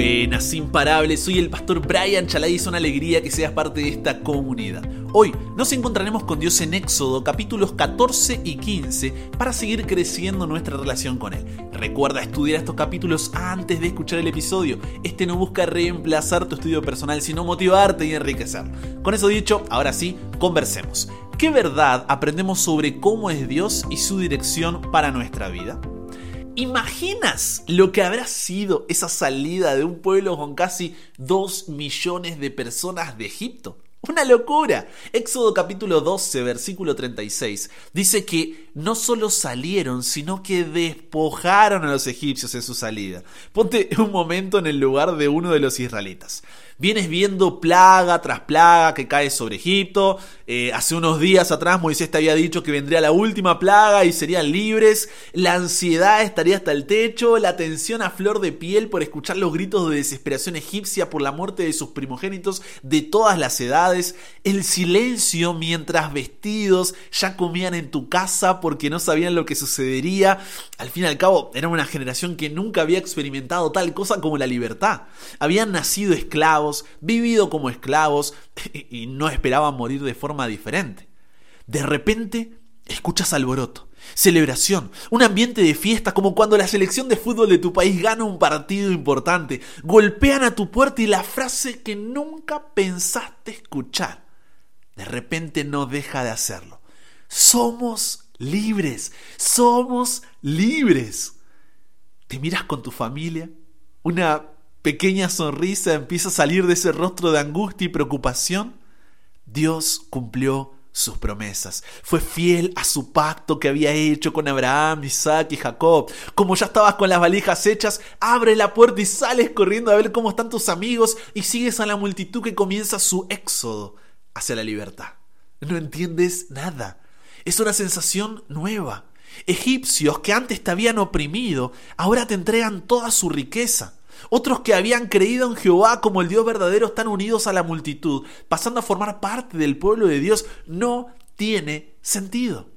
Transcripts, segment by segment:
Buenas, imparables, soy el pastor Brian Chalai y es una alegría que seas parte de esta comunidad. Hoy nos encontraremos con Dios en Éxodo capítulos 14 y 15 para seguir creciendo nuestra relación con Él. Recuerda estudiar estos capítulos antes de escuchar el episodio. Este no busca reemplazar tu estudio personal, sino motivarte y enriquecerlo. Con eso dicho, ahora sí, conversemos. ¿Qué verdad aprendemos sobre cómo es Dios y su dirección para nuestra vida? ¿Imaginas lo que habrá sido esa salida de un pueblo con casi 2 millones de personas de Egipto? Una locura. Éxodo capítulo 12, versículo 36, dice que no solo salieron, sino que despojaron a los egipcios en su salida. Ponte un momento en el lugar de uno de los israelitas. Vienes viendo plaga tras plaga que cae sobre Egipto. Eh, hace unos días atrás Moisés te había dicho que vendría la última plaga y serían libres. La ansiedad estaría hasta el techo. La tensión a flor de piel por escuchar los gritos de desesperación egipcia por la muerte de sus primogénitos de todas las edades. El silencio mientras vestidos ya comían en tu casa porque no sabían lo que sucedería. Al fin y al cabo, era una generación que nunca había experimentado tal cosa como la libertad. Habían nacido esclavos vivido como esclavos y no esperaban morir de forma diferente. De repente, escuchas alboroto, celebración, un ambiente de fiesta como cuando la selección de fútbol de tu país gana un partido importante. Golpean a tu puerta y la frase que nunca pensaste escuchar, de repente no deja de hacerlo. Somos libres, somos libres. Te miras con tu familia, una pequeña sonrisa empieza a salir de ese rostro de angustia y preocupación, Dios cumplió sus promesas. Fue fiel a su pacto que había hecho con Abraham, Isaac y Jacob. Como ya estabas con las valijas hechas, abre la puerta y sales corriendo a ver cómo están tus amigos y sigues a la multitud que comienza su éxodo hacia la libertad. No entiendes nada. Es una sensación nueva. Egipcios que antes te habían oprimido, ahora te entregan toda su riqueza. Otros que habían creído en Jehová como el Dios verdadero están unidos a la multitud, pasando a formar parte del pueblo de Dios. No tiene sentido.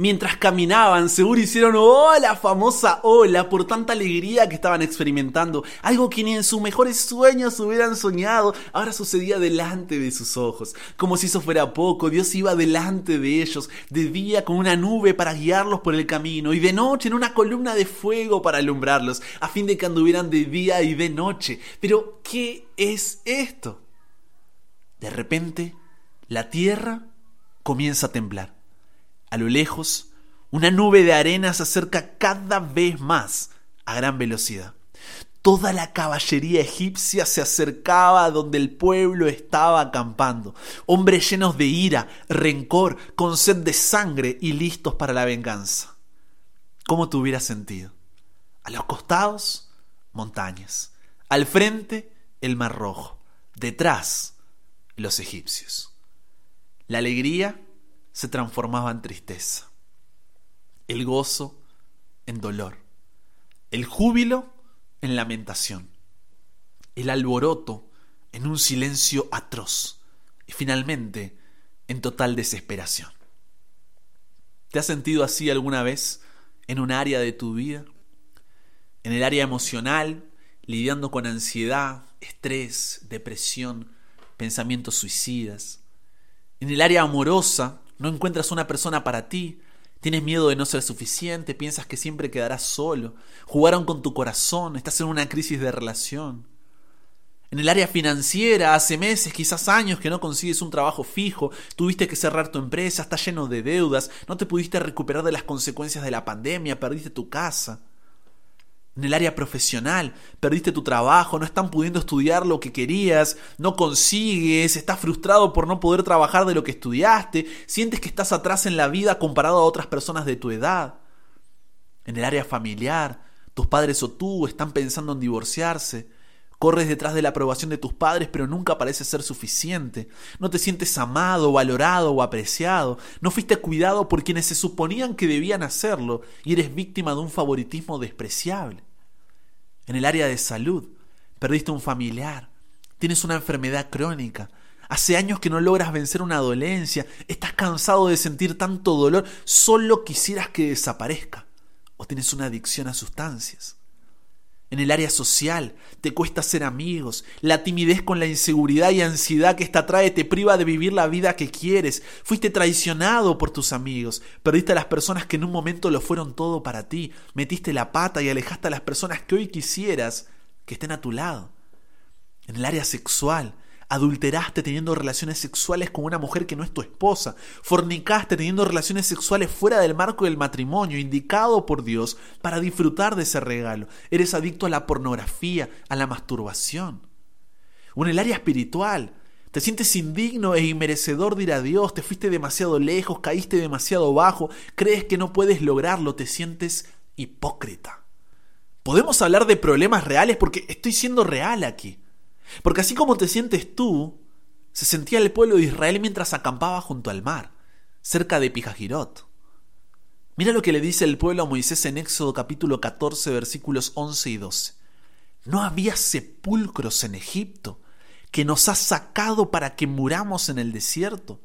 Mientras caminaban, seguro hicieron oh, la famosa ola por tanta alegría que estaban experimentando. Algo que ni en sus mejores sueños hubieran soñado, ahora sucedía delante de sus ojos. Como si eso fuera poco, Dios iba delante de ellos, de día con una nube para guiarlos por el camino, y de noche en una columna de fuego para alumbrarlos, a fin de que anduvieran de día y de noche. Pero, ¿qué es esto? De repente, la tierra comienza a temblar a lo lejos, una nube de arena se acerca cada vez más a gran velocidad. Toda la caballería egipcia se acercaba a donde el pueblo estaba acampando, hombres llenos de ira, rencor, con sed de sangre y listos para la venganza. ¿Cómo te hubieras sentido? A los costados, montañas. Al frente, el mar rojo. Detrás, los egipcios. La alegría se transformaba en tristeza, el gozo en dolor, el júbilo en lamentación, el alboroto en un silencio atroz y finalmente en total desesperación. ¿Te has sentido así alguna vez en un área de tu vida? En el área emocional, lidiando con ansiedad, estrés, depresión, pensamientos suicidas. En el área amorosa, no encuentras una persona para ti, tienes miedo de no ser suficiente, piensas que siempre quedarás solo, jugaron con tu corazón, estás en una crisis de relación. En el área financiera, hace meses, quizás años que no consigues un trabajo fijo, tuviste que cerrar tu empresa, estás lleno de deudas, no te pudiste recuperar de las consecuencias de la pandemia, perdiste tu casa en el área profesional, perdiste tu trabajo, no están pudiendo estudiar lo que querías, no consigues, estás frustrado por no poder trabajar de lo que estudiaste, sientes que estás atrás en la vida comparado a otras personas de tu edad. En el área familiar, tus padres o tú están pensando en divorciarse, corres detrás de la aprobación de tus padres pero nunca parece ser suficiente, no te sientes amado, valorado o apreciado, no fuiste cuidado por quienes se suponían que debían hacerlo y eres víctima de un favoritismo despreciable en el área de salud, perdiste un familiar, tienes una enfermedad crónica, hace años que no logras vencer una dolencia, estás cansado de sentir tanto dolor, solo quisieras que desaparezca, o tienes una adicción a sustancias. En el área social, te cuesta ser amigos. La timidez con la inseguridad y ansiedad que esta trae te priva de vivir la vida que quieres. Fuiste traicionado por tus amigos. Perdiste a las personas que en un momento lo fueron todo para ti. Metiste la pata y alejaste a las personas que hoy quisieras que estén a tu lado. En el área sexual, adulteraste teniendo relaciones sexuales con una mujer que no es tu esposa, fornicaste teniendo relaciones sexuales fuera del marco del matrimonio, indicado por Dios para disfrutar de ese regalo. Eres adicto a la pornografía, a la masturbación. O en el área espiritual, te sientes indigno e inmerecedor de ir a Dios, te fuiste demasiado lejos, caíste demasiado bajo, crees que no puedes lograrlo, te sientes hipócrita. Podemos hablar de problemas reales porque estoy siendo real aquí. Porque así como te sientes tú, se sentía el pueblo de Israel mientras acampaba junto al mar, cerca de Pijajirot. Mira lo que le dice el pueblo a Moisés en Éxodo capítulo 14 versículos 11 y 12. No había sepulcros en Egipto que nos has sacado para que muramos en el desierto.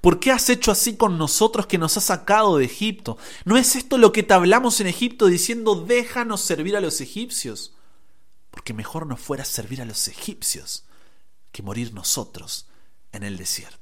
¿Por qué has hecho así con nosotros que nos has sacado de Egipto? ¿No es esto lo que te hablamos en Egipto diciendo déjanos servir a los egipcios? Porque mejor nos fuera servir a los egipcios que morir nosotros en el desierto.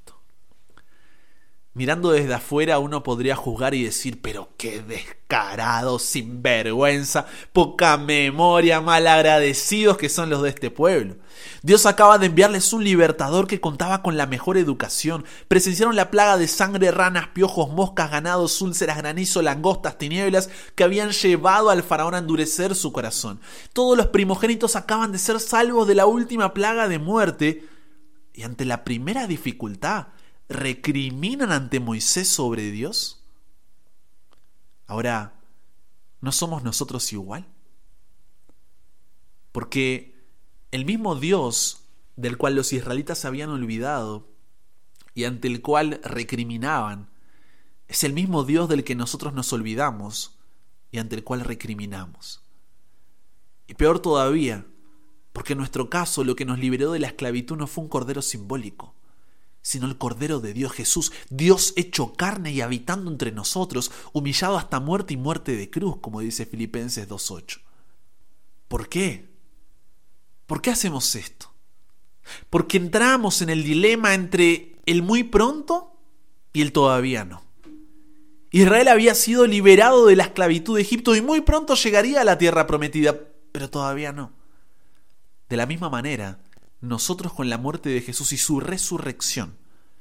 Mirando desde afuera uno podría juzgar y decir, pero qué descarado, sinvergüenza, poca memoria, malagradecidos que son los de este pueblo. Dios acaba de enviarles un libertador que contaba con la mejor educación. Presenciaron la plaga de sangre, ranas, piojos, moscas, ganados, úlceras, granizo, langostas, tinieblas que habían llevado al faraón a endurecer su corazón. Todos los primogénitos acaban de ser salvos de la última plaga de muerte. Y ante la primera dificultad, recriminan ante Moisés sobre Dios? Ahora, ¿no somos nosotros igual? Porque el mismo Dios del cual los israelitas habían olvidado y ante el cual recriminaban, es el mismo Dios del que nosotros nos olvidamos y ante el cual recriminamos. Y peor todavía, porque en nuestro caso lo que nos liberó de la esclavitud no fue un cordero simbólico, sino el Cordero de Dios Jesús, Dios hecho carne y habitando entre nosotros, humillado hasta muerte y muerte de cruz, como dice Filipenses 2.8. ¿Por qué? ¿Por qué hacemos esto? Porque entramos en el dilema entre el muy pronto y el todavía no. Israel había sido liberado de la esclavitud de Egipto y muy pronto llegaría a la tierra prometida, pero todavía no. De la misma manera, nosotros con la muerte de Jesús y su resurrección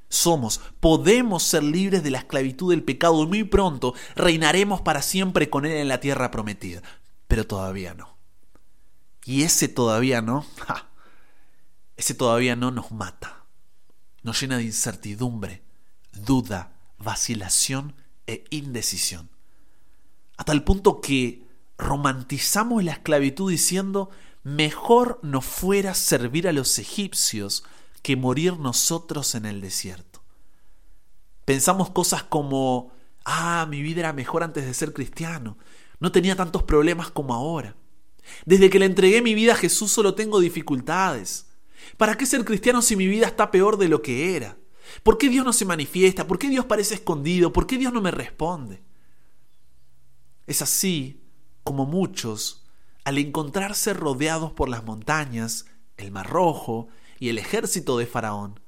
somos, podemos ser libres de la esclavitud del pecado y muy pronto reinaremos para siempre con Él en la tierra prometida. Pero todavía no. Y ese todavía no, ese todavía no nos mata. Nos llena de incertidumbre, duda, vacilación e indecisión. A tal punto que romantizamos la esclavitud diciendo, mejor nos fuera servir a los egipcios que morir nosotros en el desierto. Pensamos cosas como, ah, mi vida era mejor antes de ser cristiano, no tenía tantos problemas como ahora. Desde que le entregué mi vida a Jesús solo tengo dificultades. ¿Para qué ser cristiano si mi vida está peor de lo que era? ¿Por qué Dios no se manifiesta? ¿Por qué Dios parece escondido? ¿Por qué Dios no me responde? Es así como muchos al encontrarse rodeados por las montañas, el Mar Rojo y el ejército de Faraón,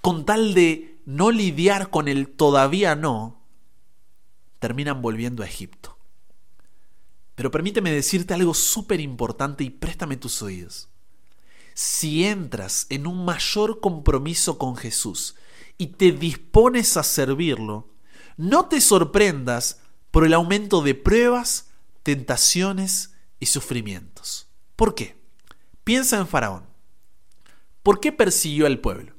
con tal de no lidiar con el todavía no, terminan volviendo a Egipto. Pero permíteme decirte algo súper importante y préstame tus oídos. Si entras en un mayor compromiso con Jesús y te dispones a servirlo, no te sorprendas por el aumento de pruebas, tentaciones y sufrimientos. ¿Por qué? Piensa en Faraón. ¿Por qué persiguió al pueblo?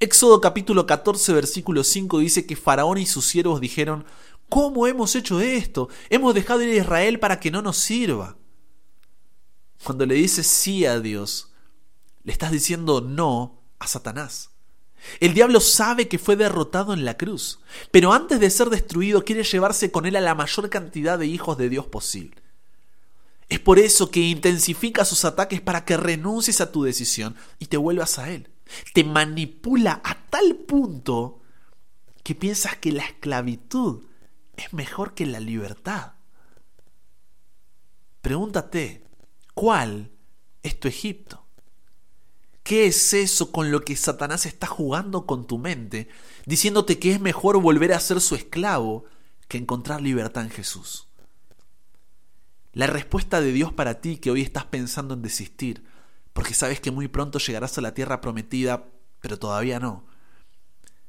Éxodo capítulo 14 versículo 5 dice que Faraón y sus siervos dijeron, ¿cómo hemos hecho esto? Hemos dejado ir a Israel para que no nos sirva. Cuando le dices sí a Dios, le estás diciendo no a Satanás. El diablo sabe que fue derrotado en la cruz, pero antes de ser destruido quiere llevarse con él a la mayor cantidad de hijos de Dios posible. Es por eso que intensifica sus ataques para que renuncies a tu decisión y te vuelvas a Él. Te manipula a tal punto que piensas que la esclavitud es mejor que la libertad. Pregúntate, ¿Cuál es tu Egipto? ¿Qué es eso con lo que Satanás está jugando con tu mente, diciéndote que es mejor volver a ser su esclavo que encontrar libertad en Jesús? La respuesta de Dios para ti que hoy estás pensando en desistir, porque sabes que muy pronto llegarás a la tierra prometida, pero todavía no,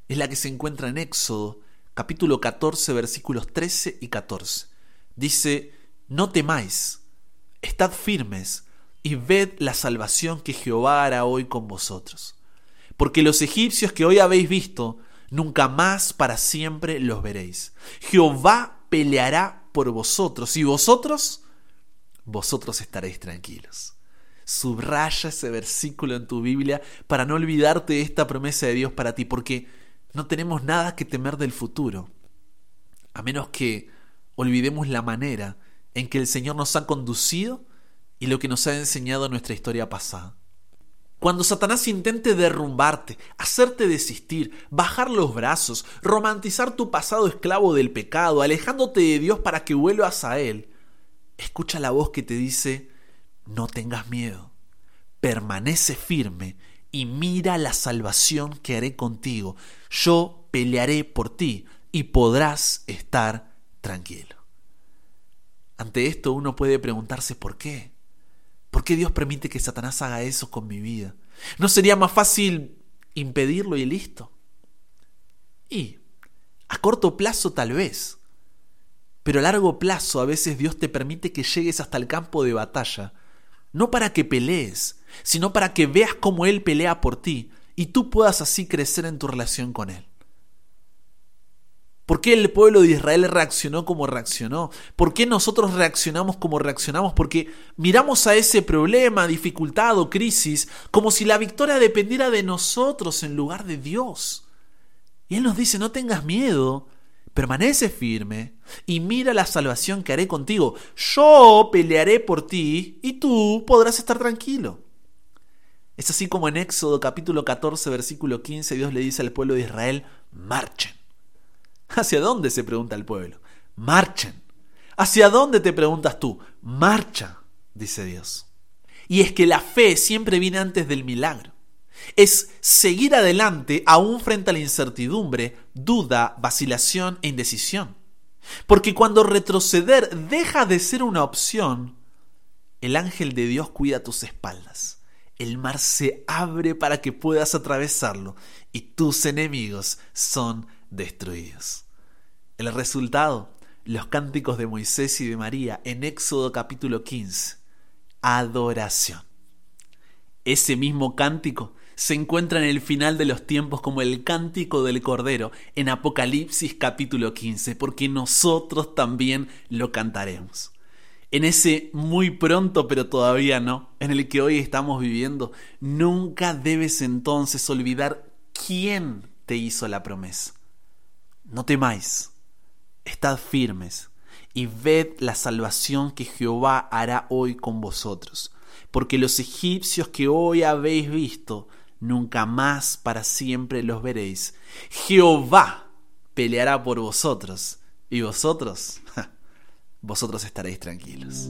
es la que se encuentra en Éxodo, capítulo 14, versículos 13 y 14. Dice, no temáis, estad firmes, y ved la salvación que Jehová hará hoy con vosotros. Porque los egipcios que hoy habéis visto, nunca más para siempre los veréis. Jehová peleará por vosotros y vosotros, vosotros estaréis tranquilos. Subraya ese versículo en tu Biblia para no olvidarte de esta promesa de Dios para ti, porque no tenemos nada que temer del futuro, a menos que olvidemos la manera en que el Señor nos ha conducido y lo que nos ha enseñado nuestra historia pasada. Cuando Satanás intente derrumbarte, hacerte desistir, bajar los brazos, romantizar tu pasado esclavo del pecado, alejándote de Dios para que vuelvas a Él, escucha la voz que te dice, no tengas miedo, permanece firme y mira la salvación que haré contigo. Yo pelearé por ti y podrás estar tranquilo. Ante esto uno puede preguntarse por qué. ¿Por qué Dios permite que Satanás haga eso con mi vida? ¿No sería más fácil impedirlo y listo? Y a corto plazo tal vez, pero a largo plazo a veces Dios te permite que llegues hasta el campo de batalla, no para que pelees, sino para que veas cómo Él pelea por ti y tú puedas así crecer en tu relación con Él. ¿Por qué el pueblo de Israel reaccionó como reaccionó? ¿Por qué nosotros reaccionamos como reaccionamos? Porque miramos a ese problema, dificultad o crisis como si la victoria dependiera de nosotros en lugar de Dios. Y Él nos dice, no tengas miedo, permanece firme y mira la salvación que haré contigo. Yo pelearé por ti y tú podrás estar tranquilo. Es así como en Éxodo capítulo 14 versículo 15 Dios le dice al pueblo de Israel, marchen. ¿Hacia dónde? se pregunta el pueblo. Marchen. ¿Hacia dónde te preguntas tú? Marcha, dice Dios. Y es que la fe siempre viene antes del milagro. Es seguir adelante aún frente a la incertidumbre, duda, vacilación e indecisión. Porque cuando retroceder deja de ser una opción, el ángel de Dios cuida tus espaldas. El mar se abre para que puedas atravesarlo y tus enemigos son destruidos. El resultado, los cánticos de Moisés y de María en Éxodo capítulo 15. Adoración. Ese mismo cántico se encuentra en el final de los tiempos como el cántico del Cordero en Apocalipsis capítulo 15, porque nosotros también lo cantaremos. En ese muy pronto, pero todavía no, en el que hoy estamos viviendo, nunca debes entonces olvidar quién te hizo la promesa. No temáis, estad firmes y ved la salvación que Jehová hará hoy con vosotros, porque los egipcios que hoy habéis visto, nunca más para siempre los veréis. Jehová peleará por vosotros, y vosotros, vosotros estaréis tranquilos.